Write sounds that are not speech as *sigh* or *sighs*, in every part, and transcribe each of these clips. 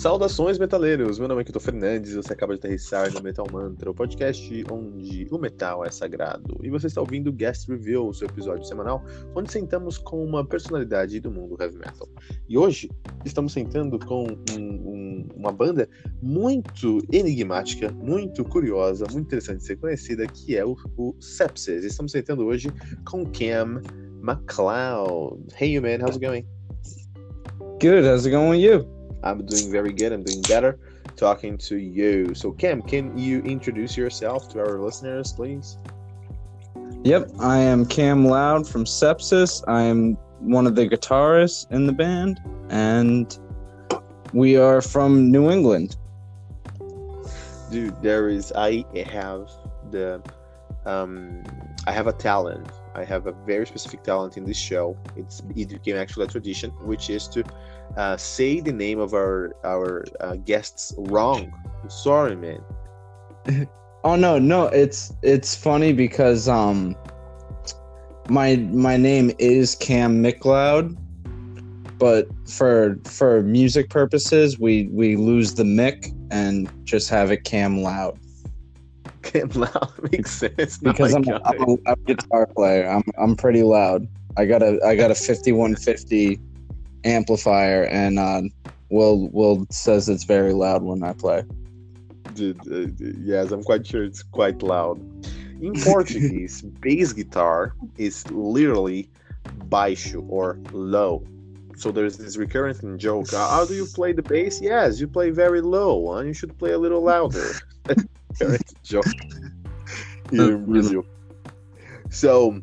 Saudações, metaleiros! Meu nome é Kito Fernandes você acaba de aterrissar no Metal Mantra, o podcast onde o metal é sagrado. E você está ouvindo Guest Review, o seu episódio semanal, onde sentamos com uma personalidade do mundo heavy metal. E hoje estamos sentando com um, um, uma banda muito enigmática, muito curiosa, muito interessante de ser conhecida, que é o, o Sepsis. Estamos sentando hoje com Cam McLeod. Hey, you man, how's it going? Good, how's it going with you? I'm doing very good. I'm doing better talking to you. So, Cam, can you introduce yourself to our listeners, please? Yep, I am Cam Loud from Sepsis. I am one of the guitarists in the band, and we are from New England. Dude, there is. I have the. Um, I have a talent. I have a very specific talent in this show. It's it became actually a tradition, which is to uh, say the name of our our uh, guests wrong. I'm sorry, man. *laughs* oh no, no, it's it's funny because um my my name is Cam McLeod, but for for music purposes, we we lose the Mick and just have it Cam Loud. *laughs* Loud makes sense *laughs* because I'm, I'm, a, I'm a guitar player. I'm I'm pretty loud. I got a I got a 5150 amplifier, and uh, Will Will says it's very loud when I play. Dude, uh, yes, I'm quite sure it's quite loud. In *laughs* Portuguese, bass guitar is literally baixo or low. So there's this recurrent joke. How do you play the bass? Yes, you play very low, and you should play a little louder. Here in Brazil. So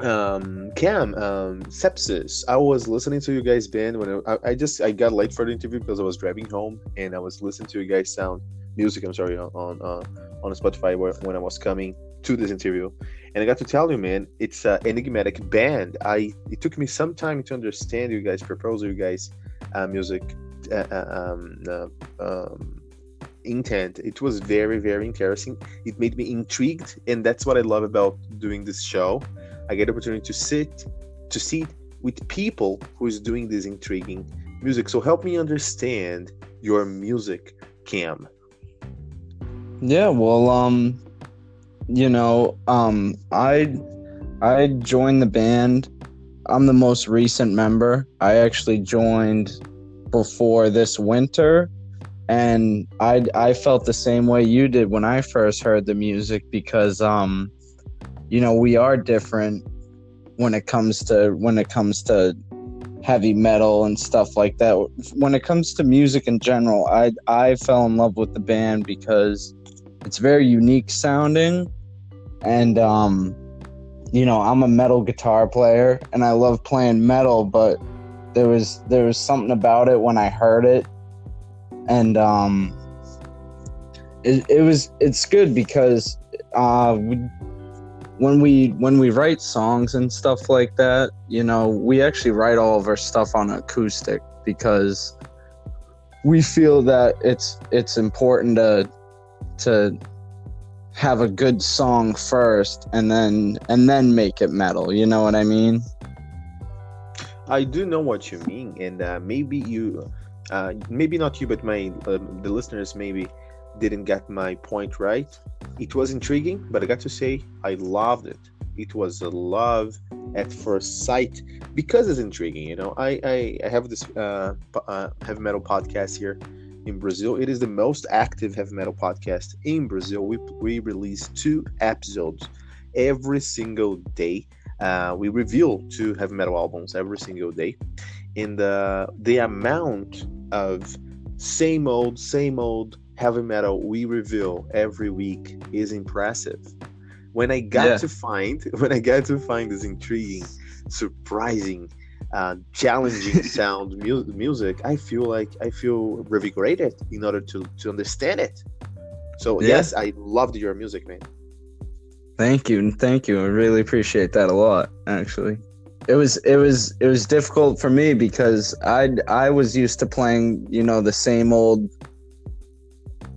um cam um sepsis. I was listening to you guys band when I, I, just i got late for the interview because i was driving home and i was listening to you guys sound music i'm sorry on on uh, on spotify where, when i was coming to this interview. And i got to tell you man it's an enigmatic band. I it took me some time to understand you guys proposal you guys uh, music uh, uh um, uh, um intent it was very very interesting it made me intrigued and that's what i love about doing this show I get opportunity to sit to sit with people who is doing this intriguing music. So help me understand your music, Cam. Yeah, well, um, you know, um, I I joined the band. I'm the most recent member. I actually joined before this winter, and I I felt the same way you did when I first heard the music because um you know we are different when it comes to when it comes to heavy metal and stuff like that. When it comes to music in general i i fell in love with the band because it's very unique sounding. And um you know i'm a metal guitar player and i love playing metal but there was there was something about it when i heard it and um it, it was it's good because uh we when we when we write songs and stuff like that, you know, we actually write all of our stuff on acoustic because we feel that it's it's important to to have a good song first and then and then make it metal. You know what i mean? I do know what you mean and uh, maybe you uh, maybe not you but my uh, the listeners maybe didn't get my point right it was intriguing, but I got to say I loved it. It was a love at first sight because it's intriguing. You know, I I, I have this uh, uh, heavy metal podcast here in Brazil. It is the most active heavy metal podcast in Brazil. We we release two episodes every single day. Uh, we reveal two heavy metal albums every single day, and the the amount of same old same old heavy metal we reveal every week is impressive. When I got Yeah. to find *laughs* when I got to find this intriguing, surprising, uh, challenging *laughs* sound mu- music, I feel like I feel revigorated in order to to understand it. So Yeah. yes, I loved your music, man. Thank you, thank you. I really appreciate that a lot. Actually, it was it was it was difficult for me because I I was used to playing you know the same old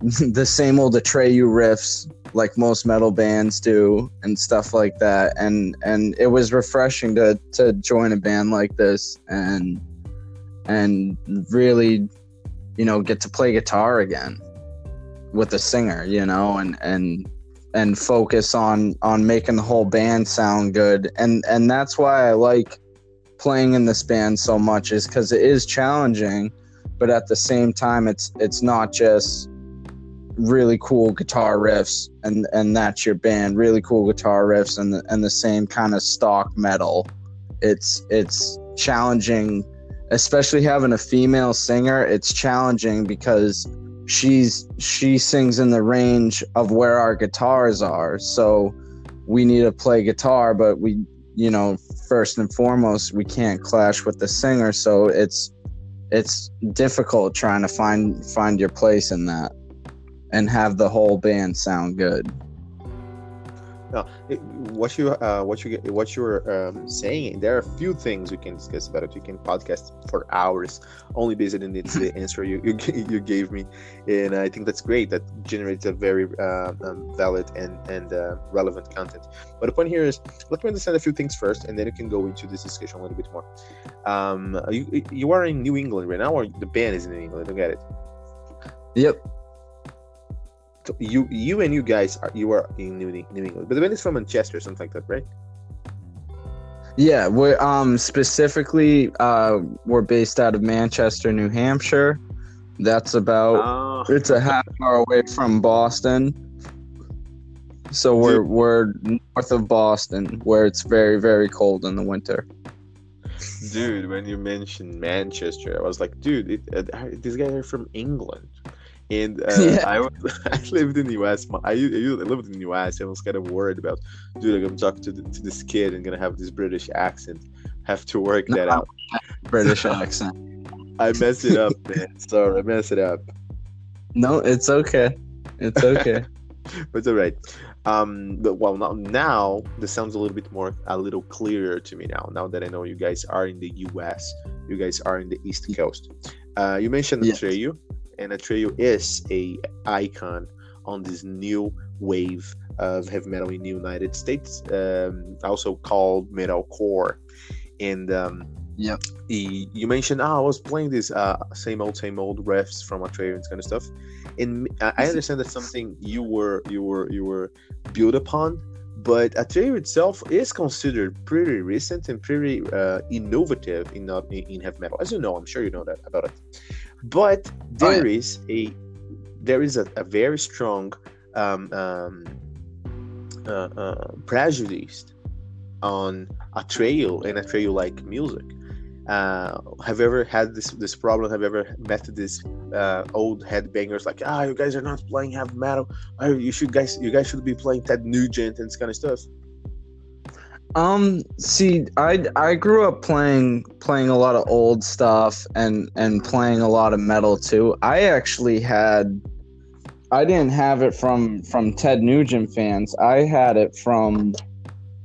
*laughs* the same old Atreyu riffs like most metal bands do and stuff like that. And and it was refreshing to to join a band like this and and really you know get to play guitar again with a singer you know and and and focus on on making the whole band sound good. And and that's why I like playing in this band so much is cuz it is challenging but at the same time it's it's not just really cool guitar riffs and and that's your band. Really cool guitar riffs and the, and the same kind of stock metal. It's it's challenging especially having a female singer. It's challenging because she's she sings in the range of where our guitars are. So we need to play guitar but we you know first and foremost we can't clash with the singer. So it's it's difficult trying to find find your place in that and have the whole band sound good what you uh, what you what you were um, saying, there are a few things we can discuss about it. You can podcast for hours, only based on the the answer you, you you gave me, and I think that's great. That generates a very uh, um, valid and and uh, relevant content. But the point here is, let me understand a few things first, and then you can go into this discussion a little bit more. Um, you you are in New England right now, or the band is in New England? I get it. yep So you you and you guys are you are in New, New England, but the band is from Manchester, something like that, right? yeah we're um specifically uh we're based out of manchester new hampshire that's about Ah. it's a half hour away from boston so we're we're north of boston where it's very very cold in the winter Dude, when you mentioned Manchester, I was like, dude, it, uh, these guys are from England. And *laughs* uh, Yeah. *laughs* I, I lived in the US. I, I lived in the US. I was kind of worried about, dude, I'm going to talk to, the, to this kid and going to have this British accent. Have to work that No. out. british *laughs* accent I messed it up, man. Sorry, I messed it up. no it's okay it's okay But it's all right. Um, but well, now, now this sounds a little bit more, a little clearer to me now. Now that I know you guys are in the U.S., you guys are in the East Coast. Uh, you mentioned Yes. Atreyu, and Atreyu is a icon on this new wave of heavy metal in the United States, um, also called metalcore. And um, Yep. he- you mentioned, oh, I was playing these uh, same old, same old refs from Atreyu and kind of stuff. And I I understand that's something you were, you were, you were built upon. But Atreyu itself is considered pretty recent and pretty uh, innovative in, not in heavy metal, as you know. I'm sure you know that about it. But Oh, there is a there is a, a very strong um, um, uh, uh, prejudice on Atreyu and Atreyu like music. Uh, have you ever had this this problem? Have you ever met this uh, old headbangers like, ah, you guys are not playing heavy metal. Oh, you should guys, you guys should be playing Ted Nugent and this kind of stuff. Um, see, I I grew up playing playing a lot of old stuff and and playing a lot of metal too. I actually had I didn't have it from from Ted Nugent fans. I had it from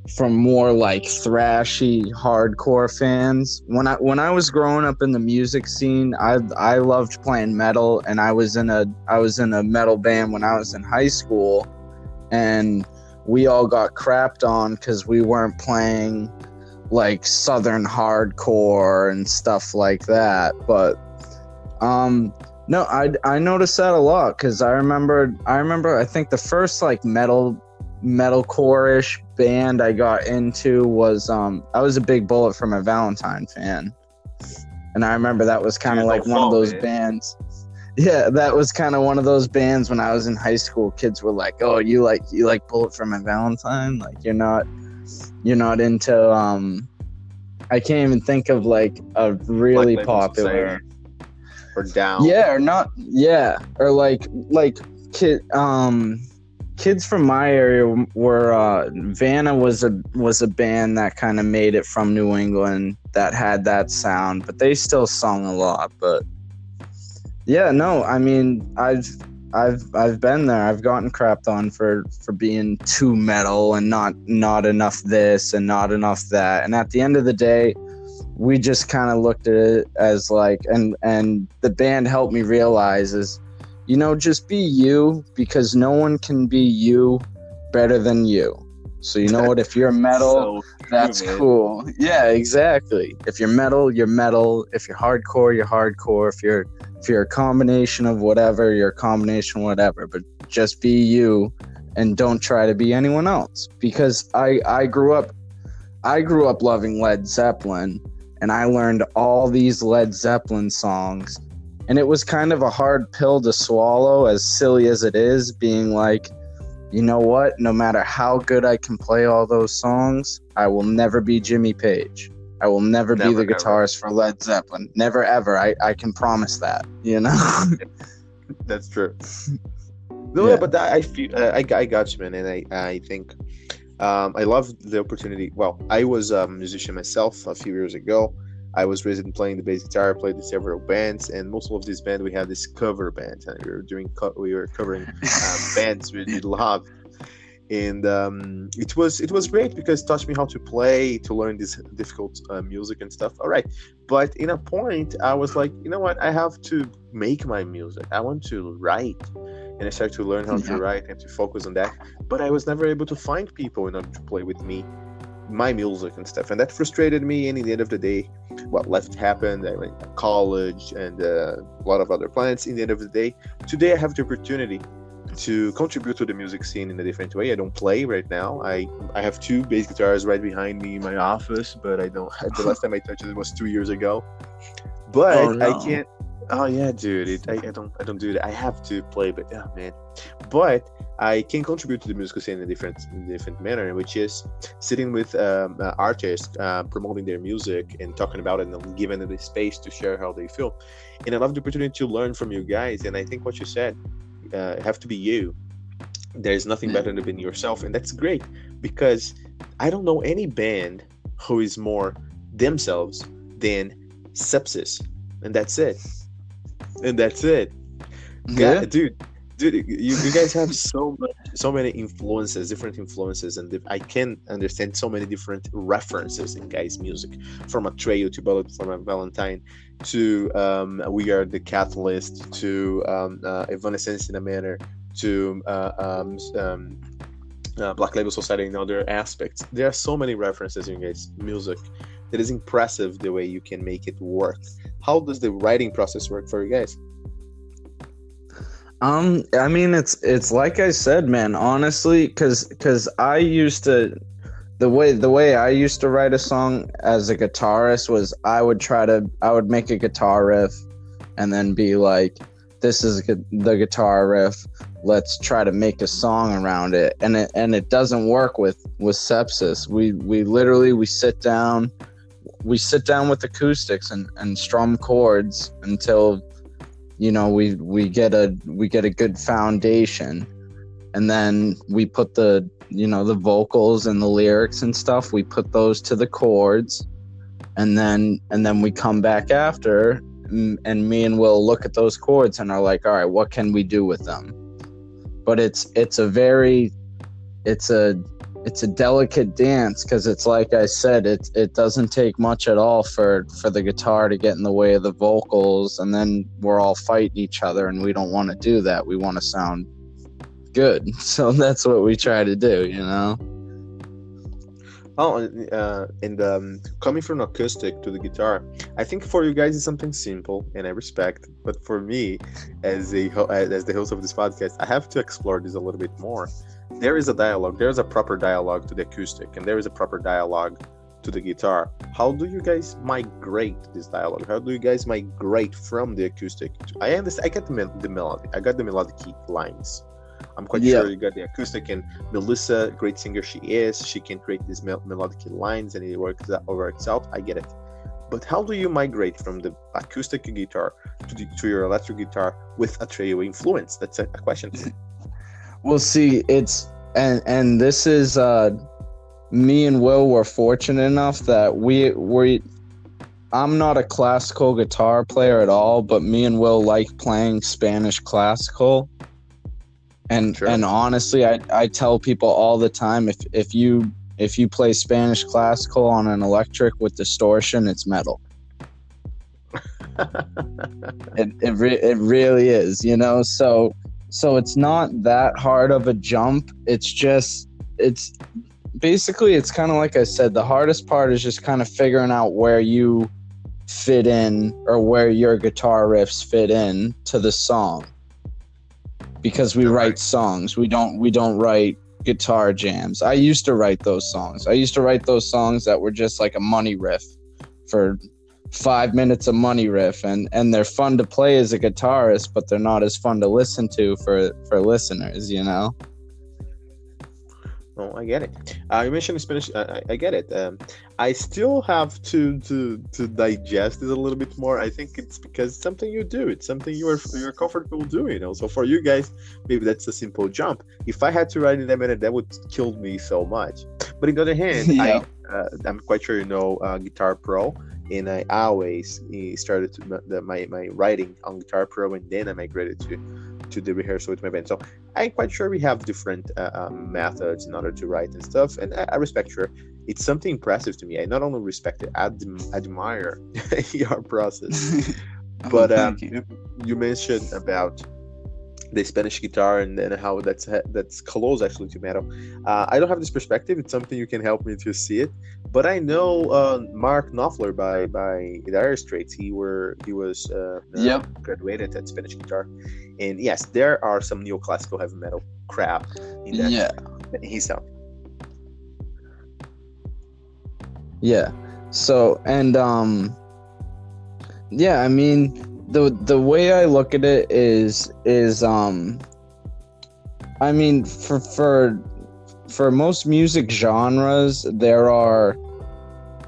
from more like thrashy hardcore fans. When I when I was growing up in the music scene, I I loved playing metal and I was in a I was in a metal band when I was in high school and we all got crapped on because we weren't playing like southern hardcore and stuff like that but um No, I I noticed that a lot because I remember I remember I think the first like metal metalcore ish band I got into was um I was a big Bullet for My Valentine fan, and I remember that was kind of like one of those man. bands. Yeah, that was kind of one of those bands when I was in high school. Kids were like, "Oh, you like you like Bullet for My Valentine? Like you're not you're not into um." I can't even think of like a really Label popular. Or down. Yeah, or not. Yeah, or like like kid um kids from my area were uh Vanna was a was a band that kind of made it from New England that had that sound, but they still sung a lot. But yeah, no, I mean I've I've I've been there. I've gotten crapped on for for being too metal and not not enough this and not enough that. And at the end of the day, we just kind of looked at it as like and and the band helped me realize is you know just be you because no one can be you better than you. So you know what? If you're *laughs* metal So that's man. cool. Yeah exactly. If you're metal you're metal. If you're hardcore you're hardcore. If you're if you're a combination of whatever you're a combination of whatever. But just be you and don't try to be anyone else. Because i i grew up i grew up loving led zeppelin and I learned all these Led Zeppelin songs. And it was kind of a hard pill to swallow, as silly as it is, being like, you know what? No matter how good I can play all those songs, I will never be Jimmy Page. I will never, be the never. guitarist for Led Zeppelin. Never, ever. I, I can promise that, you know? *laughs* That's true. *laughs* No, Yeah. but that, I feel I, I got you, man, and I I think um, I love the opportunity. Well, I was a musician myself a few years ago. I was raised in playing the bass guitar. I played in several bands, and most of these bands we had this cover band, and we were doing co- we were covering um, *laughs* bands we loved, and um, it was it was great because it taught me how to play, to learn this difficult uh, music and stuff. All right, but in a point, I was like, you know what? I have to make my music. I want to write, and I started to learn how Yeah. to write and to focus on that. But I was never able to find people in order to play with me my music and stuff, and that frustrated me. And in the end of the day, what left happened. I went to college and uh, a lot of other plans. In the end of the day, today I have the opportunity to contribute to the music scene in a different way. I don't play right now. I I have two bass guitars right behind me in my office, but I don't. *laughs* The last time I touched it was two years ago. But Oh, no. I can't. Oh yeah, dude. It, I, I don't. I don't do that. I have to play, but yeah, man. But I can contribute to the musical scene in a different, in a different manner, which is sitting with um, uh, artists, uh, promoting their music and talking about it, and giving them the space to share how they feel. And I love the opportunity to learn from you guys. And I think what you said, uh, have to be you. There's nothing better than being yourself, and that's great because I don't know any band who is more themselves than Sepsis, and that's it. And that's it. Yeah. God, dude, dude, you, you guys have *laughs* so much, so many influences, different influences, and I can understand so many different references in guys' music, from a Atreyu to Bullet from a Valentine to um, We Are the Catalyst to um, uh, Evanescence in a Manner to uh, um, um, uh, Black Label Society and other aspects. There are so many references in guys' music that is impressive the way you can make it work. How does the writing process work for you guys? Um, I mean, it's it's like I said, man. Honestly, because because I used to the way the way I used to write a song as a guitarist was I would try to I would make a guitar riff and then be like, this is the guitar riff. Let's try to make a song around it, and it and it doesn't work with with sepsis. We we literally we sit down, we sit down with acoustics and and strum chords until you know we we get a we get a good foundation. And then we put the you know the vocals and the lyrics and stuff we put those to the chords. And then and then we come back after and, me and will look at those chords and are like all right what can we do with them? But it's it's a very it's a it's a delicate dance because it's like I said, it it doesn't take much at all for for the guitar to get in the way of the vocals, and then we're all fighting each other, and we don't want to do that. We want to sound good, *laughs* so that's what we try to do, you know. Oh, uh, and um, coming from acoustic to the guitar, I think for you guys it's something simple, and I respect. But for me, as a as the host of this podcast, I have to explore this a little bit more. There is a dialogue. There is a proper dialogue to the acoustic, and there is a proper dialogue to the guitar. How do you guys migrate this dialogue? How do you guys migrate from the acoustic? To, I understand. I get the, the melody. I got the melodic lines. I'm quite Yeah. sure you got the acoustic and Melissa, great singer she is, she can create these mel- melodic lines and it works out, works out. I get it. But how do you migrate from the acoustic guitar to, the, to your electric guitar with Atreyu influence? That's a, a question. *laughs* Well, see, it's and and this is uh me and Will were fortunate enough that we we I'm not a classical guitar player at all, but me and Will like playing Spanish classical. And Sure. and honestly, I I tell people all the time if if you if you play Spanish classical on an electric with distortion, it's metal. *laughs* It it, re- it really is, you know. So so it's not that hard of a jump. It's just it's basically it's kind of like I said. The hardest part is just kind of figuring out where you fit in or where your guitar riffs fit in to the song. Because we write songs, we don't we don't write guitar jams. I used to write those songs. I used to write those songs that were just like a money riff for five minutes of money riff and and they're fun to play as a guitarist but they're not as fun to listen to for for listeners you know Oh, I get it. Uh, you mentioned Spanish. I, I- get it. Um, I still have to to to digest it a little bit more. I think it's because it's something you do. It's something you're you're comfortable doing. also for you guys, maybe that's a simple jump. If I had to write in a minute, that would kill me so much. But on the other hand, *laughs* Yeah. I uh, I'm quite sure you know uh, Guitar Pro, and I always eh, started to the, my my writing on Guitar Pro, and then I migrated to to the rehearsal with my band. So I'm quite sure we have different uh, um, methods in order to write and stuff, and I, I respect your. It's something impressive to me. I not only respect it, I admire *laughs* your process. *laughs* But Oh, um, you. you mentioned about the Spanish guitar and, and how that's that's close actually to metal. Uh, I don't have this perspective. It's something you can help me to see it. But I know uh, Mark Knopfler by by Dire Straits. He were he was uh, Yep. graduated at Spanish guitar, and yes, there are some neoclassical heavy metal crap in that. yeah He's out. yeah so and um yeah i mean the the way i look at it is is um i mean for for for most music genres there are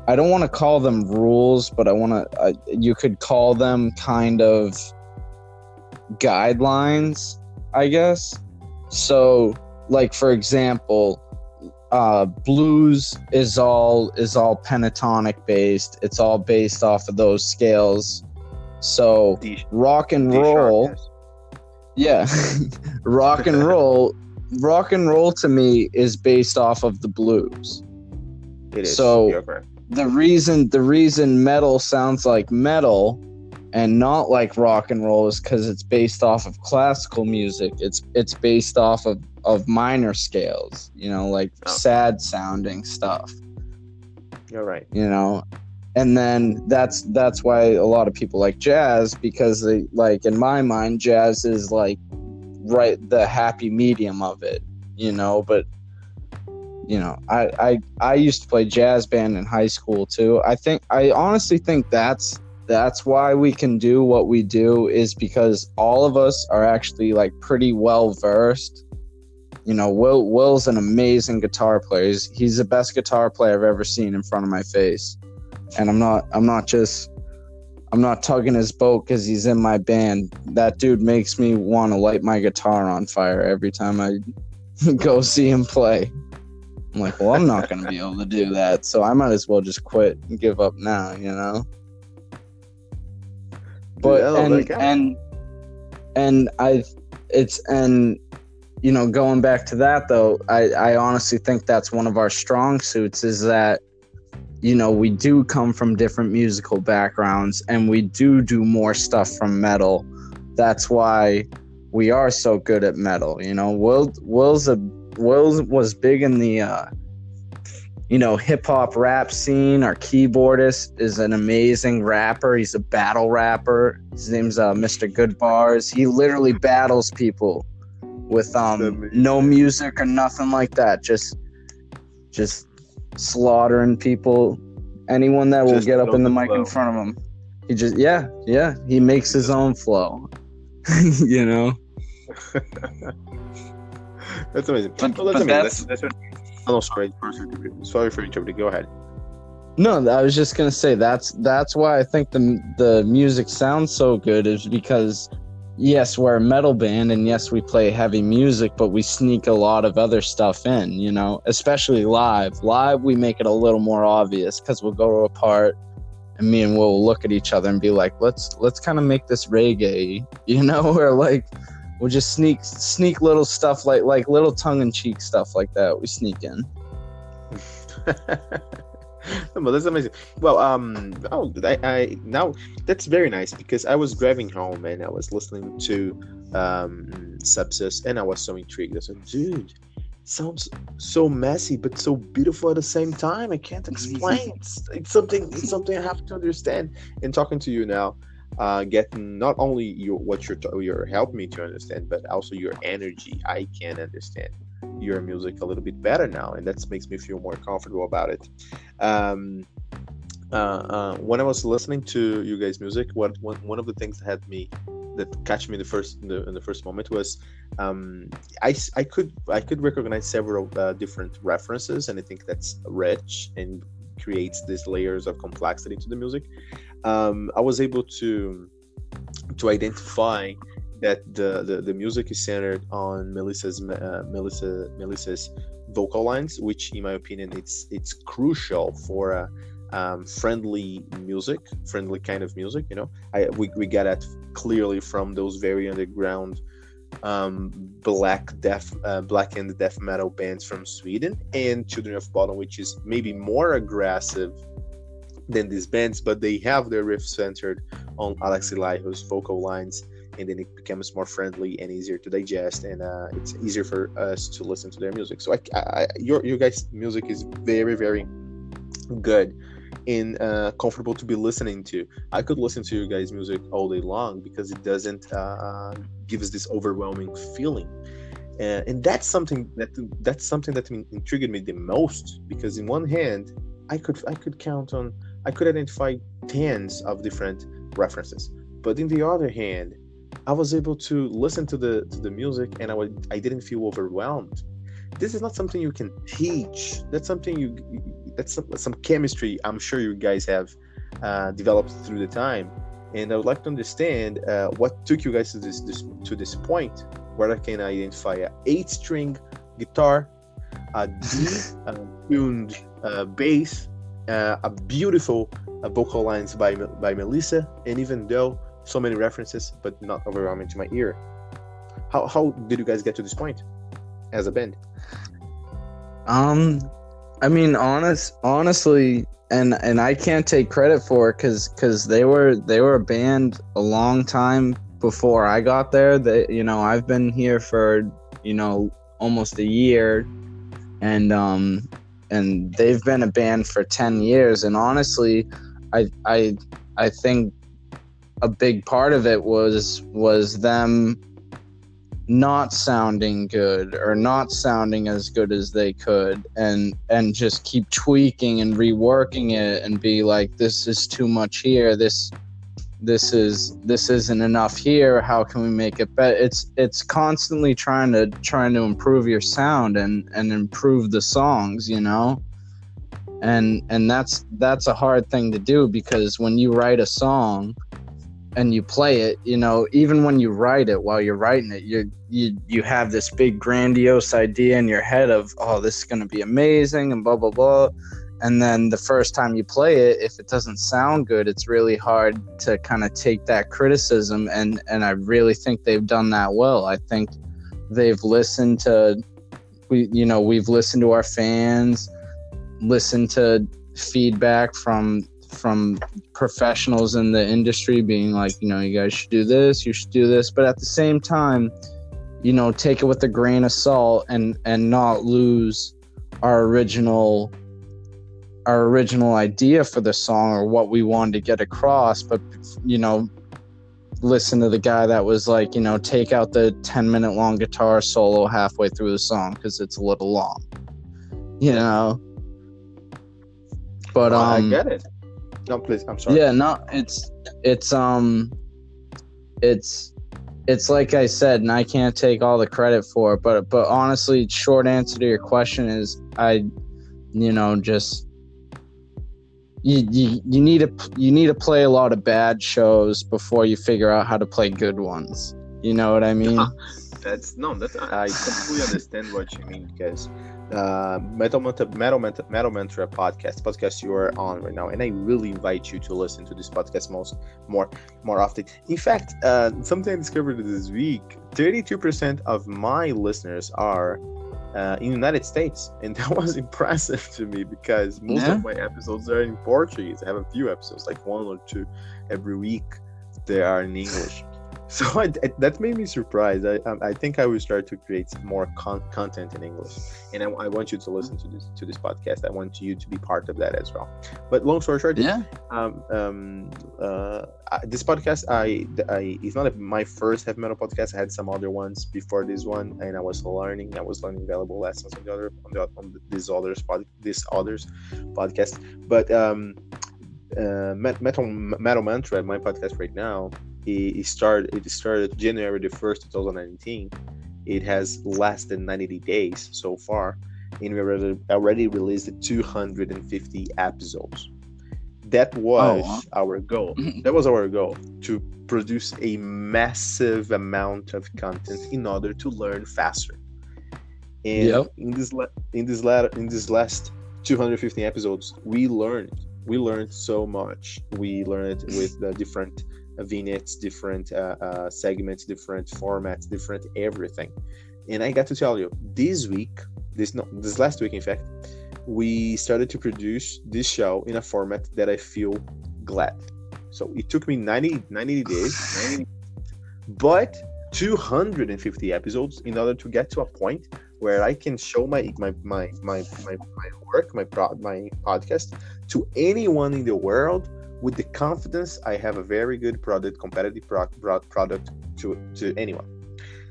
i don't want to call them rules but i want to you could call them kind of guidelines i guess. So like for example uh blues is all is all pentatonic based. It's all based off of those scales so D, rock and D roll yeah *laughs* rock and *laughs* roll rock and roll to me is based off of the blues. It is. So- the reason the reason metal sounds like metal and not like rock and roll is because it's based off of classical music it's it's based off of of minor scales you know like Oh. sad sounding stuff You're right. you know and then that's that's why a lot of people like jazz because they like in my mind jazz is like right the happy medium of it you know but you know I, I i used to play jazz band in high school too. I think i honestly think that's that's why we can do what we do is because all of us are actually like pretty well versed. You know will will's an amazing guitar player. He's, he's the best guitar player i've ever seen in front of my face and i'm not i'm not just i'm not tugging his boat because he's in my band. That dude makes me want to light my guitar on fire every time i *laughs* go see him play. I'm like well i'm not going to be able to do that so i might as well just quit and give up now you know? But and and and i it's and you know going back to that though i i honestly think that's one of our strong suits is that you know we do come from different musical backgrounds and we do do more stuff from metal that's why we are so good at metal you know will will's a will was big in the uh you know, hip hop rap scene. Our keyboardist is an amazing rapper. He's a battle rapper. His name's uh, Mr. Good Bars. He literally battles people with um no music or nothing like that. Just just slaughtering people. Anyone that will get up in the open mic in front of him. He just yeah, yeah. He makes his own flow. *laughs* you know? *laughs* that's amazing. But- Well, that's amazing. that's- That's, that's what, oh, no, sorry, sorry for interrupting. Go ahead. No, I was just gonna say that's that's why I think the the music sounds so good is because yes, we're a metal band and yes, we play heavy music, but we sneak a lot of other stuff in, you know, especially live. Live, we make it a little more obvious because we'll go to a part and me and Will look at each other and be like, let's let's kind of make this reggae, *laughs* you know, or like we'll just sneak sneak little stuff like like little tongue in cheek stuff like that. We sneak in. *laughs* *laughs* but that's amazing. Well, um, oh, I, I now that's very nice because I was driving home and I was listening to um Sepsis and I was so intrigued. I said, dude, sounds so messy but so beautiful at the same time. I can't explain. *laughs* it's, it's something. It's something I have to understand. And talking to you now, uh, getting not only your what you're t- you're helping me to understand, but also your energy. I can understand your music a little bit better now, and that makes me feel more comfortable about it. Um, uh, uh, when I was listening to you guys' music, what one, one of the things that had me that catch me the first in the, in the first moment was um, I, I could I could recognize several uh, different references, and I think that's rich and creates these layers of complexity to the music. Um, I was able to to identify that the, the, the music is centered on Melissa's uh, Melissa Melissa's vocal lines, which in my opinion it's it's crucial for a um, friendly music, friendly kind of music. You know, I we, we got that clearly from those very underground um, black death uh, black and death metal bands from Sweden and Children of Bodom, which is maybe more aggressive than these bands, but they have their riff centered on Alexi Laiho's vocal lines and then it becomes more friendly and easier to digest and uh, it's easier for us to listen to their music. So I, I, your, your guys music is very very good and uh, comfortable to be listening to. I could listen to you guys music all day long because it doesn't uh, give us this overwhelming feeling. Uh, and that's something that that's something that intrigued me the most because in one hand i could i could count on i could identify tens of different references. But in the other hand I was able to listen to the to the music and I would I didn't feel overwhelmed. This is not something you can teach. That's something you that's some, some chemistry I'm sure you guys have uh, developed through the time. And I would like to understand uh, what took you guys to this, this to this point where I can identify a eight string guitar, a D *laughs* uh, tuned uh, bass, uh, a beautiful uh, vocal lines by by Melissa, and even though so many references, but not overwhelming to my ear. How how did you guys get to this point as a band? Um, I mean, honest, honestly, and and I can't take credit for it because because they were they were a band a long time before I got there. They, you know, I've been here for you know almost a year, and um, and they've been a band for ten years. And honestly, I I I think a big part of it was was them not sounding good or not sounding as good as they could and and just keep tweaking and reworking it and be like this is too much here. This this is this isn't enough here. How can we make it better? It's it's constantly trying to trying to improve your sound and and improve the songs you know? And and that's that's a hard thing to do because when you write a song and you play it, you know, even when you write it, while you're writing it, you you you have this big grandiose idea in your head of, oh, this is gonna be amazing and blah blah blah. And then the first time you play it, if it doesn't sound good, it's really hard to kind of take that criticism and and I really think they've done that well. I think they've listened to we you know, we've listened to our fans, listened to feedback from from professionals in the industry being like, you know, you guys should do this, you should do this, but at the same time, you know, take it with a grain of salt and and not lose our original our original idea for the song or what we wanted to get across, but you know, listen to the guy that was like, you know, take out the 10 minute long guitar solo halfway through the song because it's a little long, you know. But Well, um, I get it. No, please. I'm sorry. yeah, no, it's it's um, it's it's like I said, and I can't take all the credit for it. But but honestly, short answer to your question is I, you know, just you you, you need to you need to play a lot of bad shows before you figure out how to play good ones. You know what I mean? *laughs* That's no. That's I completely understand what you mean because uh, Metal Mantra, Metal Mantra, Metal Mantra podcast, podcast you are on right now, and I really invite you to listen to this podcast most more more often. In fact, uh, something I discovered this week: thirty-two percent of my listeners are uh, in the United States, *laughs* and that was impressive to me because most Yeah. of my episodes are in Portuguese. I have a few episodes, like one or two every week. They are in English. So *laughs* that made me surprised. I, um, I think I will start to create more con- content in English, and I, I want you to listen to this to this podcast. I want you to be part of that as well. But long story short, Yeah. um, um, uh, this podcast, I, I, it's not my first heavy metal podcast. I had some other ones before this one, and I was learning. I was learning valuable lessons on the other, on the, on this others, pod, this others podcast. But um, uh, metal, metal mantra, my podcast right now, it, it started. It started January the first, two thousand nineteen. It has less than ninety days so far, and we already already released two hundred and fifty episodes that was wow. our goal *laughs* that was our goal to produce a massive amount of content in order to learn faster and Yep. in this la- in this la- in this last 250 episodes we learned we learned so much we learned with the different vignettes different uh, uh, segments different formats different everything and i got to tell you this week this no this last week in fact we started to produce this show in a format that I feel glad. So it took me 90, 90 *sighs* days, 90, but 250 episodes in order to get to a point where I can show my my my my my, my work, my pro, my podcast to anyone in the world with the confidence I have a very good product, competitive pro, pro, product to to anyone.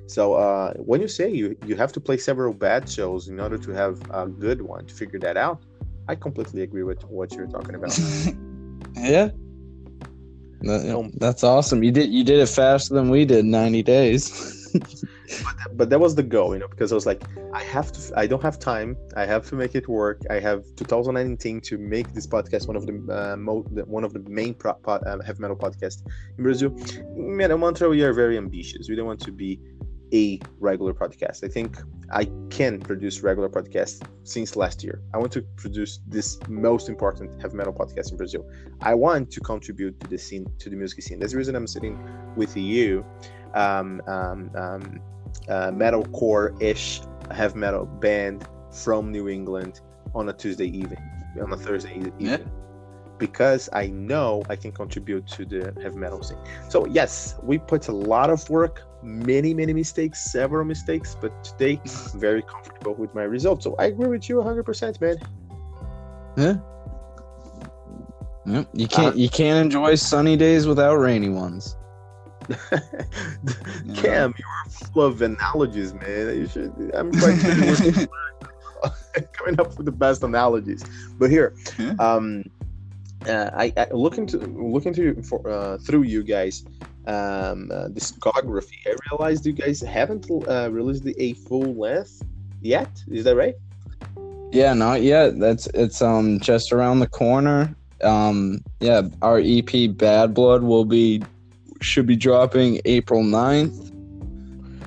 So uh, when you say you you have to play several bad shows in order to have a good one to figure that out, I completely agree with what you're talking about. *laughs* yeah. That- Um, that's awesome. You did you did it faster than we did. Ninety days. *laughs* but that was the goal, you know, because I was like, I have to, I don't have time. I have to make it work. I have 2019 to make this podcast one of the uh, mo- one of the main pro- uh, heavy metal podcast in Brazil. Metal Mantra, we are very ambitious. We don't want to be a regular podcast. I think I can produce regular podcasts since last year. I want to produce this most important heavy metal podcast in Brazil. I want to contribute to the scene, to the music scene. That's the reason I'm sitting with you. Um, um, um, uh, metalcore-ish heavy metal band from New England on a Tuesday evening, on a Thursday evening, Yeah. because I know I can contribute to the heavy metal scene. So yes, we put a lot of work, many many mistakes, several mistakes, but today *laughs* very comfortable with my results. So I agree with you 100%, man. Yep. You can't you can't enjoy sunny days without rainy ones. Cam, you are full of analogies, man. You should. I'm quite sure you were *laughs* coming up with the best analogies. But here, Yeah. um, uh, I, I look into look into for, uh, through you guys um, uh, discography. I realized you guys haven't uh, released the a full length yet. Is that right? Yeah, not yet. That's it's um just around the corner. Um yeah, our EP Bad Blood will be should be dropping April 9th.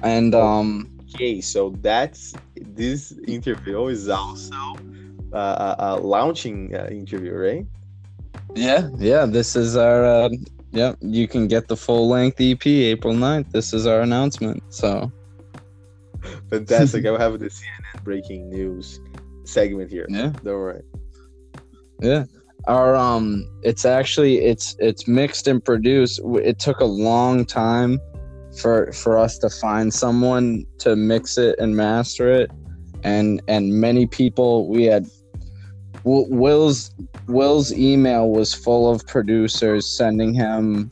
And um Okay, so that's this interview is also uh, a, a launching uh, interview, right? yeah, yeah, this is our uh yeah, you can get the full length EP April 9th. This is our announcement. So, *laughs* Fantastic. I'll *laughs* have the CNN breaking news segment here. yeah. Don't worry. Yeah. Our um it's actually it's it's mixed and produced. It took a long time for for us to find someone to mix it and master it. And and many people we had Will's Will's email was full of producers sending him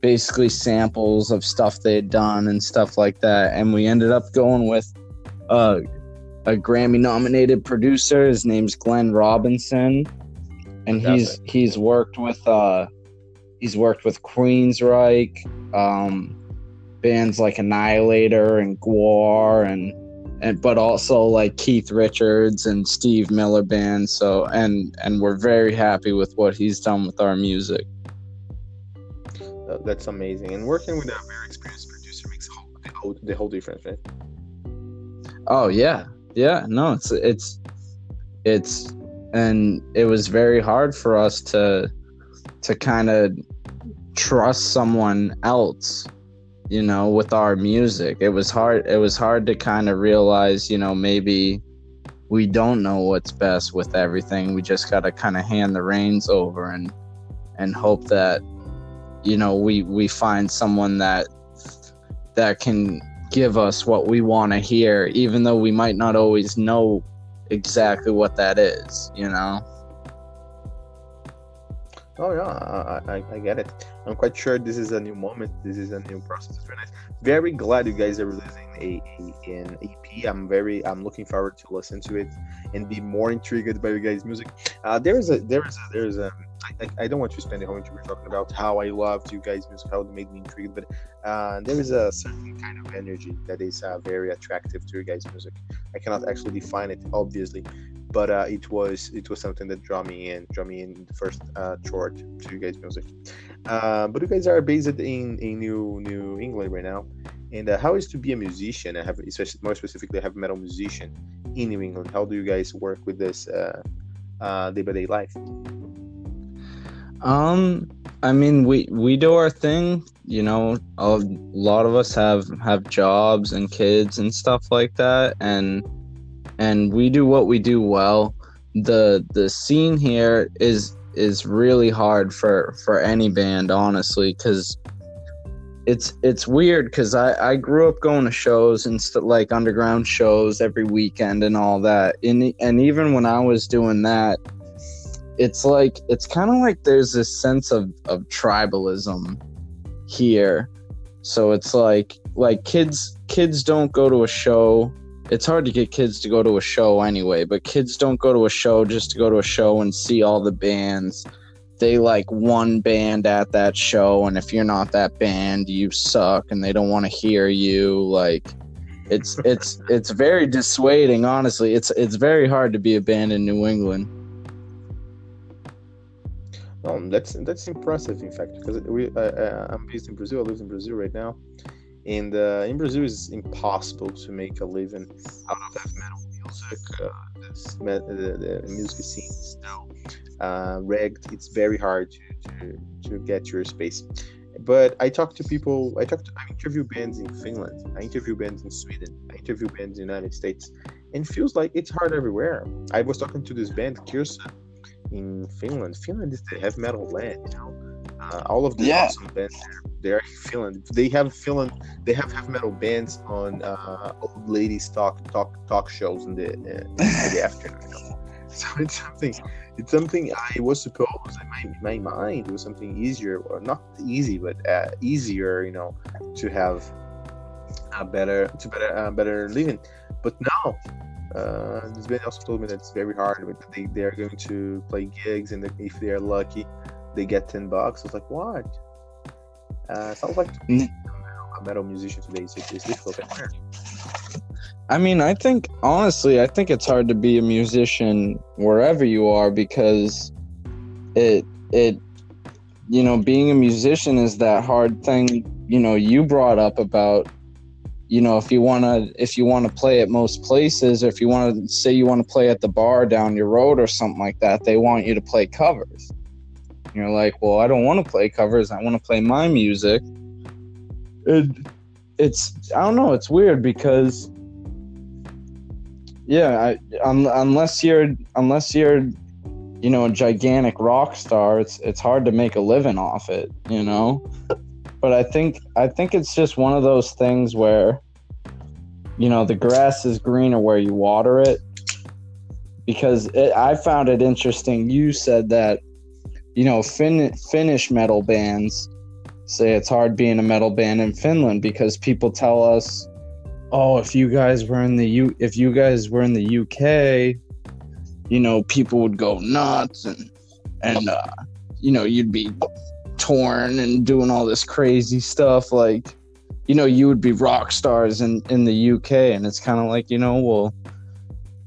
basically samples of stuff they had done and stuff like that, and we ended up going with uh, a Grammy nominated producer. His name's Glenn Robinson, and he's he's worked with uh, he's worked with Queensryche, um, bands like Annihilator and Gwar and and but also like Keith Richards and Steve Miller band. So and and we're very happy with what he's done with our music. Uh, that's amazing. And working with a very experienced producer makes whole, the, whole, the whole difference, right? Oh yeah, yeah. No, it's it's it's and it was very hard for us to to kind of trust someone else you know with our music. It was hard it was hard to kind of realize you know maybe we don't know what's best with everything. We just got to kind of hand the reins over and and hope that you know we we find someone that that can give us what we want to hear even though we might not always know exactly what that is you know Oh yeah, I, I, I get it. I'm quite sure this is a new moment. This is a new process. It's very nice. Very glad you guys are releasing a, a an EP. I'm very I'm looking forward to listen to it and be more intrigued by you guys' music. Uh, there is a there is a there is a I, I don't want to spend the whole interview talking about how I loved you guys' music, how it made me intrigued, but uh, there is a certain kind of energy that is uh, very attractive to your guys' music. I cannot actually define it, obviously, but uh, it was it was something that drew me in, drew me in the first uh, short to you guys' music. Uh, but you guys are based in in New New England right now, and uh, how is to be a musician? I have especially more specifically, have a metal musician in New England. How do you guys work with this day by day life? Um, I mean, we we do our thing. You know, a lot of us have have jobs and kids and stuff like that, and and we do what we do well. the The scene here is is really hard for for any band, honestly, because it's it's weird because I I grew up going to shows and st- like underground shows every weekend and all that, and and even when I was doing that it's like it's kind of like there's this sense of of tribalism here so it's like like kids kids don't go to a show it's hard to get kids to go to a show anyway but kids don't go to a show just to go to a show and see all the bands. They like one band at that show and if you're not that band you suck and they don't want to hear you like it's *laughs* it's it's very dissuading honestly. It's it's very hard to be a band in new england. Um, that's that's impressive, in fact, because we uh, uh, I'm based in Brazil. I live in Brazil right now, and uh, in Brazil it's impossible to make a living out of metal music. Uh, this, the, the, music scene is still uh, rigged. It's very hard to, to, to get your space. But I talk to people. I talk. To, I interview bands in Finland. I interview bands in Sweden. I interview bands in the United States, and feels like it's hard everywhere. I was talking to this band Kirsa in Finland. Finland is the heavy metal land, you know. Uh, all of the yeah. awesome bands they're feeling They have feeling They have heavy metal bands on uh, old ladies talk talk talk shows in the, uh, in the *laughs* afternoon. You know? So it's something. It's something I was supposed in my, my mind it was something easier or not easy but uh, easier you know to have a better to better uh, better living but now uh, this band also told me that it's very hard. But they they are going to play gigs, and if they are lucky, they get ten bucks. It's like, what? Uh, sounds like a metal musician today. It's, it's difficult. I mean, I think honestly, I think it's hard to be a musician wherever you are because it it you know being a musician is that hard thing you know you brought up about you know if you want to if you want to play at most places or if you want to say you want to play at the bar down your road or something like that they want you to play covers and you're like well i don't want to play covers i want to play my music it, it's i don't know it's weird because yeah I, un, unless you're unless you're you know a gigantic rock star it's it's hard to make a living off it you know *laughs* but I think I think it's just one of those things where you know the grass is greener where you water it. because it, I found it interesting. You said that you know fin- Finnish metal bands say it's hard being a metal band in Finland because people tell us, "Oh, if you guys were in the U, if you guys were in the UK, you know, people would go nuts and and uh, you know you'd be torn and doing all this crazy stuff like." You know, you would be rock stars in, in the UK, and it's kind of like, you know, well,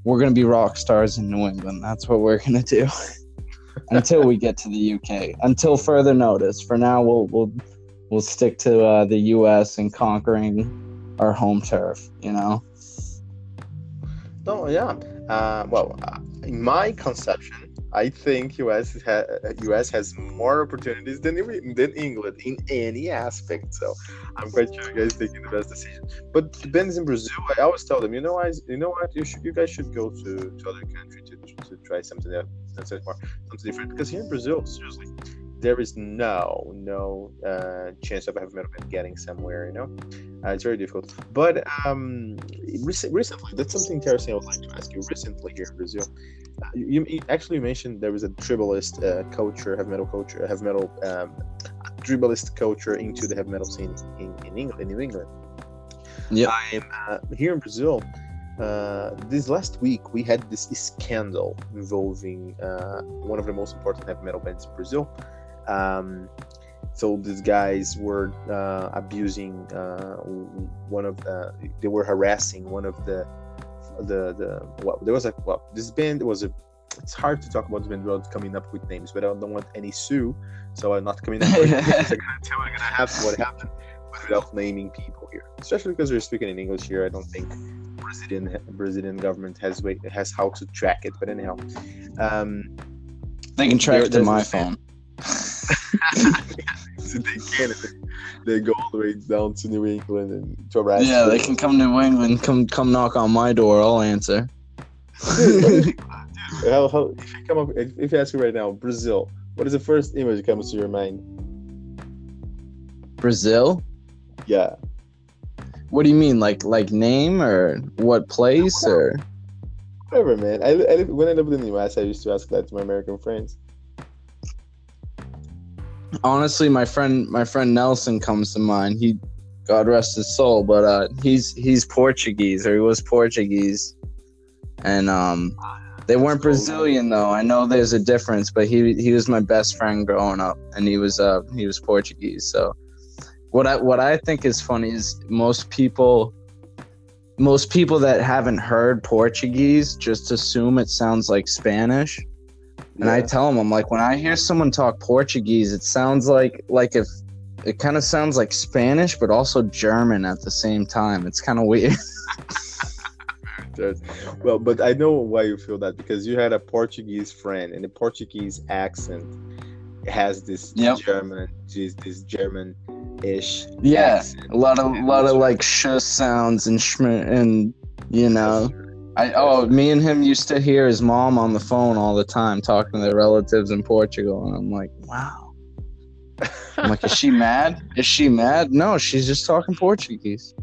we're going to be rock stars in New England. That's what we're going to do *laughs* until we get to the UK. Until further notice. For now, we'll we'll we'll stick to uh, the US and conquering our home turf. You know. No, yeah. Uh, well, uh, in my conception, I think US ha- US has more opportunities than than England in any aspect. So I'm quite sure you guys taking the best decision. But the bands in Brazil, I always tell them, you know, I, you know what, you should, you guys should go to, to other country to, to try something that that's more something different. Because here in Brazil, seriously, there is no no uh, chance of heavy metal band getting somewhere. You know, uh, it's very difficult. But um, rec- recently, that's something interesting I would like to ask you. Recently here in Brazil, uh, you, you actually mentioned there was a tribalist uh, culture, heavy metal culture, heavy metal um, tribalist culture into the heavy metal scene in, in England, in New England. Yeah. I'm uh, here in Brazil. Uh, this last week, we had this scandal involving uh, one of the most important heavy metal bands in Brazil. Um, so these guys were uh, abusing uh, one of the, they were harassing one of the the the well there was a well this band was a it's hard to talk about this band without coming up with names but I don't want any sue so I'm not coming up with names I'm I'm gonna have what happened without naming people here especially because we're speaking in English here I don't think Brazilian Brazilian government has way has how to track it but anyhow um, they can track it to my phone *laughs* so they can they go all the way down to New England and to Alaska. Yeah, they can come to New England, come come knock on my door. I'll answer. Dude, *laughs* how, how, if you come up, if, if you ask me right now, Brazil, what is the first image that comes to your mind? Brazil? Yeah. What do you mean, like like name or what place or? Whatever, man. I, I when I lived in the US, I used to ask that to my American friends. Honestly, my friend my friend Nelson comes to mind. He, God rest his soul, but uh, he's he's Portuguese or he was Portuguese, and um, they weren't Brazilian though. I know there's a difference, but he he was my best friend growing up, and he was uh he was Portuguese. So, what I what I think is funny is most people, most people that haven't heard Portuguese just assume it sounds like Spanish. And I tell them, I'm like, when I hear someone talk Portuguese, it sounds like like if it kind of sounds like Spanish, but also German at the same time. It's kind of weird. *laughs* Well, but I know why you feel that because you had a Portuguese friend, and the Portuguese accent has this Yep. German, this, this German-ish. Yeah, accent. a lot of lot of like sh sounds and sh and you know. I oh, me and him used to hear his mom on the phone all the time talking to their relatives in Portugal, and I'm like, wow. I'm like, is she *laughs* mad? Is she mad? No, she's just talking Portuguese.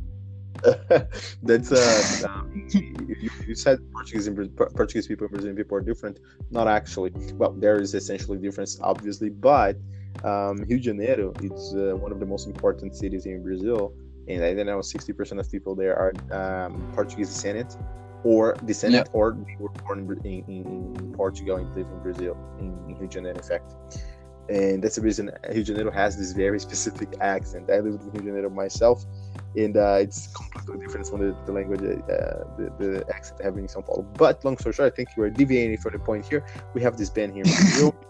*laughs* That's uh, um, you, you said Portuguese and Portuguese people and Brazilian people are different. Not actually. Well, there is essentially difference, obviously, but um, Rio de Janeiro is uh, one of the most important cities in Brazil, and I don't know, sixty percent of people there are um, Portuguese descendant, or descendant, or they were born in, in, in, Portugal and live in Brazil, in, in Rio de Janeiro, in fact. And that's the reason Rio de Janeiro has this very *laughs* specific accent. I lived in Rio de Janeiro myself, and uh, it's completely different from the, the language, uh, the, the accent I have in São Paulo. But long story short, I think you are deviating from the point here. We have this band here in Brazil. *laughs*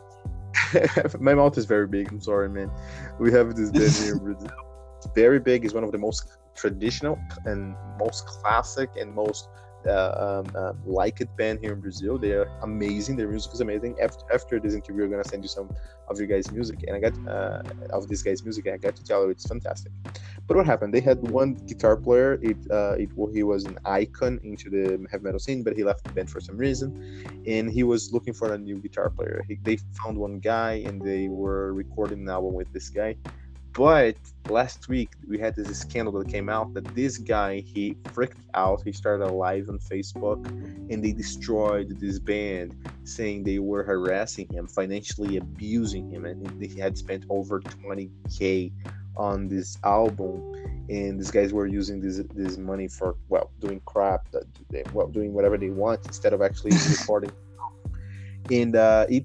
*laughs* My mouth is very big. I'm sorry, man. We have this *laughs* here in Brazil. It's very big. It's one of the most traditional and most classic and most uh, um, uh, liked band here in Brazil. They are amazing. Their music is amazing. After, after this interview, I'm gonna send you some of your guys' music, and I got uh, of this guy's music. I got to tell you, it's fantastic. But what happened? They had one guitar player. It uh, it he was an icon into the heavy metal scene, but he left the band for some reason, and he was looking for a new guitar player. He, they found one guy, and they were recording an album with this guy. But last week we had this scandal that came out that this guy he freaked out. He started a live on Facebook, and they destroyed this band, saying they were harassing him, financially abusing him, and he had spent over 20k on this album and these guys were using this this money for well doing crap well doing whatever they want instead of actually *laughs* recording and uh it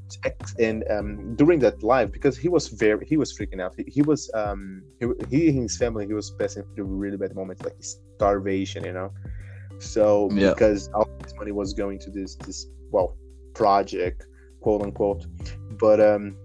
and um during that live because he was very he was freaking out. He, he was um he, he and his family he was passing through really bad moments like starvation you know? So Yeah. because all this money was going to this this well project quote unquote. But um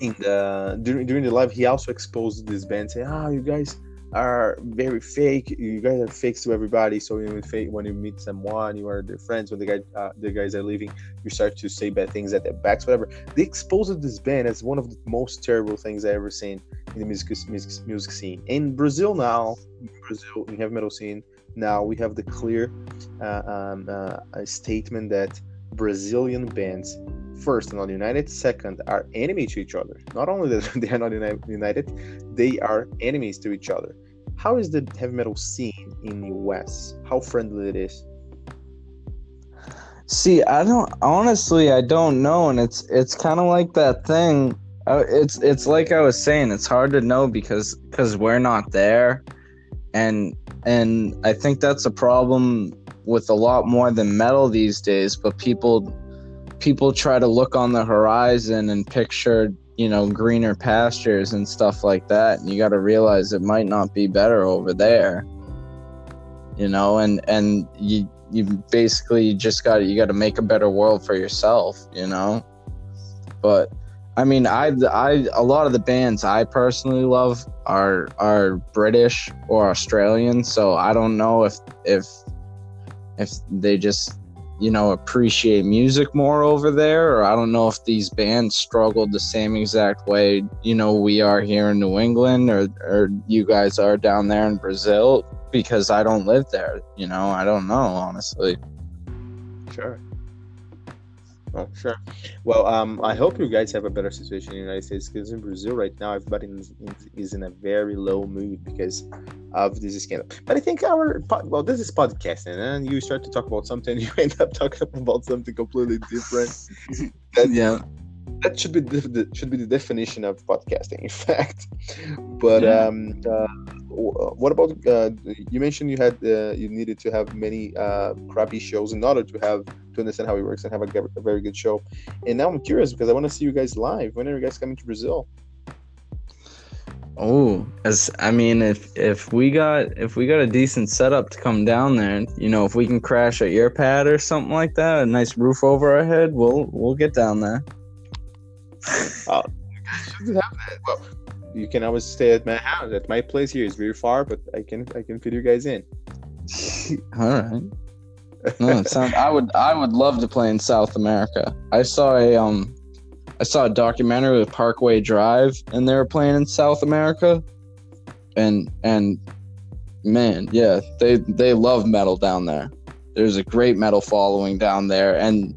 in the during during the live he also exposed this band saying ah you guys are very fake. You guys are fake to everybody. So when you fake when you meet someone you are their friends when the guy uh, the guys are leaving you start to say bad things at their backs whatever. They exposed this band as one of the most terrible things i ever seen in the music music, music scene. In brazil now in brazil in heavy metal scene now we have the clear uh, um, uh, statement that brazilian bands first and not united second are enemy to each other. Not only that *laughs* they are not united they are enemies to each other how is the heavy metal scene in the us how friendly it is See, I don't honestly, I don't know, and it's it's kind of like that thing. Uh, it's it's like I was saying, it's hard to know because because we're not there, and and I think that's a problem with a lot more than metal these days. But people people try to look on the horizon and picture you know greener pastures and stuff like that, and you got to realize it might not be better over there. You know, and and you you basically just got you got to make a better world for yourself you know but i mean i i a lot of the bands i personally love are are british or australian so i don't know if if if they just you know appreciate music more over there or i don't know if these bands struggled the same exact way you know we are here in new england or or you guys are down there in brazil because I don't live there. You know, I don't know honestly. Sure. Oh, sure. Well, um, I hope you guys have a better situation in the United States because in Brazil right now, everybody is, is in a very low mood because of this scandal. But I think our well, this is podcasting, and you start to talk about something, *laughs* you end up talking about something completely different. *laughs* Yeah. That should be the, should be the definition of podcasting, in *laughs* fact. But Yeah. um, uh, what about uh, you mentioned you had uh, you needed to have many uh, crappy shows in order to have to understand how it works and have a very good show. And now I'm curious because I want to see you guys live. When are you guys coming to Brazil? Oh, as I mean, if if we got if we got a decent setup to come down there, you know, if we can crash at your pad or something like that, a nice roof over our head, we'll we'll get down there. Should have that. Well, you can always stay at my house. At my place here is very far, but I can I can fit you guys in. *laughs* All right. No, it sound, I would I would love to play in South America. I saw a um I saw a documentary with Parkway Drive and they were playing in South America. And and man, yeah, they they love metal down there. There's a great metal following down there and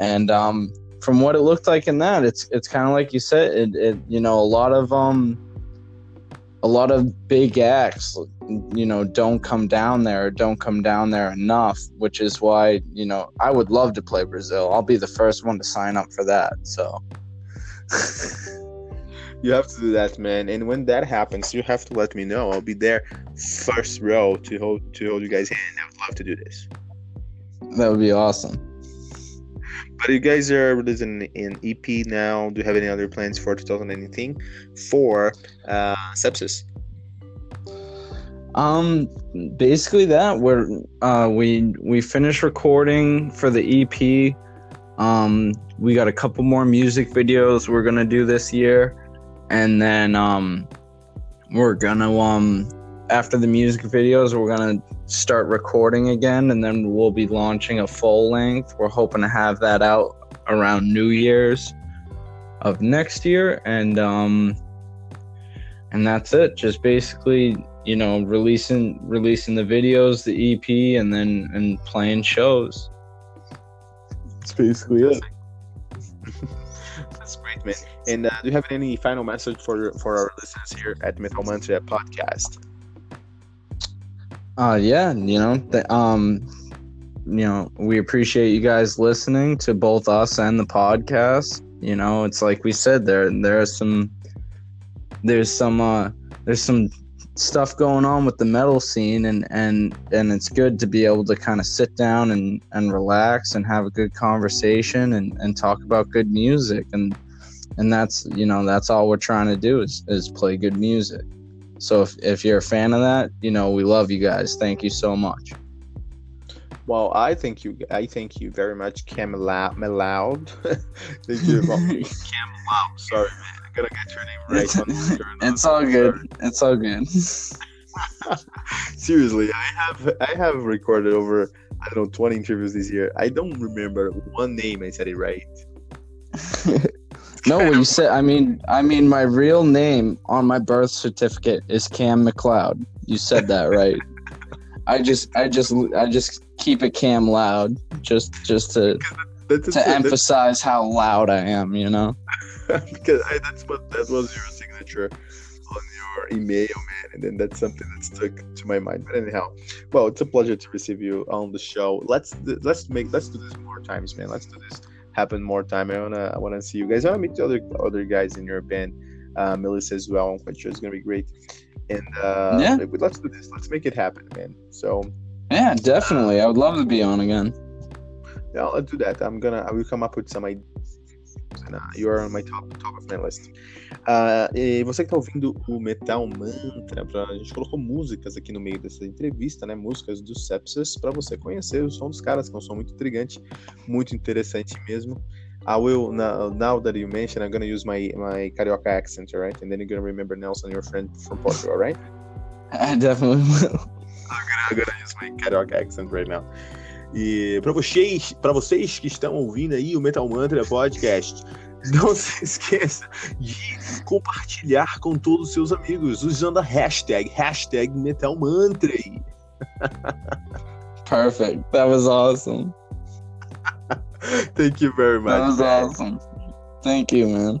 and um from what it looked like in that, it's it's kind of like you said it, it you know a lot of um a lot of big acts you know don't come down there don't come down there enough which is why you know i would love to play brazil i'll be the first one to sign up for that so *laughs* You have to do that, man. And when that happens, you have to let me know. I'll be there first row to hold to hold you guys' hand. I would love to do this. that would be awesome But you guys are releasing an EP now. Do you have any other plans for 2019 for uh, sepsis? um basically that we're uh we we finished recording for the ep um we got a couple more music videos we're gonna do this year and then um we're gonna um after the music videos we're gonna start recording again and then we'll be launching a full length we're hoping to have that out around new year's of next year and um and that's it just basically you know releasing releasing the videos the ep and then and playing shows that's basically it That's great. great, man. And uh, do you have any final message for for our listeners here at Metal Mantra Podcast? Uh, yeah, you know, th- um, you know, we appreciate you guys listening to both us and the podcast. You know, it's like we said there there are some there's some uh there's some stuff going on with the metal scene and and and it's good to be able to kind of sit down and and relax and have a good conversation and and talk about good music and and that's you know that's all we're trying to do is is play good music so if, if you're a fan of that you know we love you guys thank you so much Well, I thank you. I thank you very much, Cam Meloud. thank you, Cam *laughs* Meloud. Sorry, man. I gotta get your name right. on the *laughs* it's all good it's all good *laughs* Seriously, I have I have recorded over I don't know 20 interviews this year. I don't remember one name I said it right. No what you said i mean i mean my real name on my birth certificate is cam mcleod you said that right *laughs* i just i just i just keep it cam loud just just to That's to emphasize how loud i am you know *laughs* because I, that's what that was your signature on your email, man, and then that's something that stuck to my mind. But anyhow, well, it's a pleasure to receive you on the show. Let's let's make let's do this more times, man. Let's do this happen more time. I wanna I wanna see you guys. I wanna meet the other other guys in your band, uh, Melissa as well. I'm quite sure it's gonna be great. And uh, Yeah. let's do this. Let's make it happen, man. So yeah definitely i would love to be on again Yeah, let's do that. I'm gonna I will come up with some ideas. Uh, you are on my top, top of my list. Ah, e você que tá ouvindo o Metal Mantra, pra, a gente colocou músicas aqui no meio dessa entrevista, né? Músicas do Sepsis, para você conhecer o som dos caras, que é um som muito intrigante, muito interessante mesmo. I will now, now that you mention, I'm gonna use my my carioca accent, alright? And then you're gonna remember Nelson, your friend from Portugal, alright? i *laughs* definitely will I'm gonna use my carioca accent right now. E para vocês, para vocês que estão ouvindo aí o Metal Mantra Podcast, *laughs* não se esqueça de compartilhar com todos os seus amigos usando a hashtag, hashtag Metal Mantra. perfect that was awesome *laughs* Thank you very much. that was awesome thank you man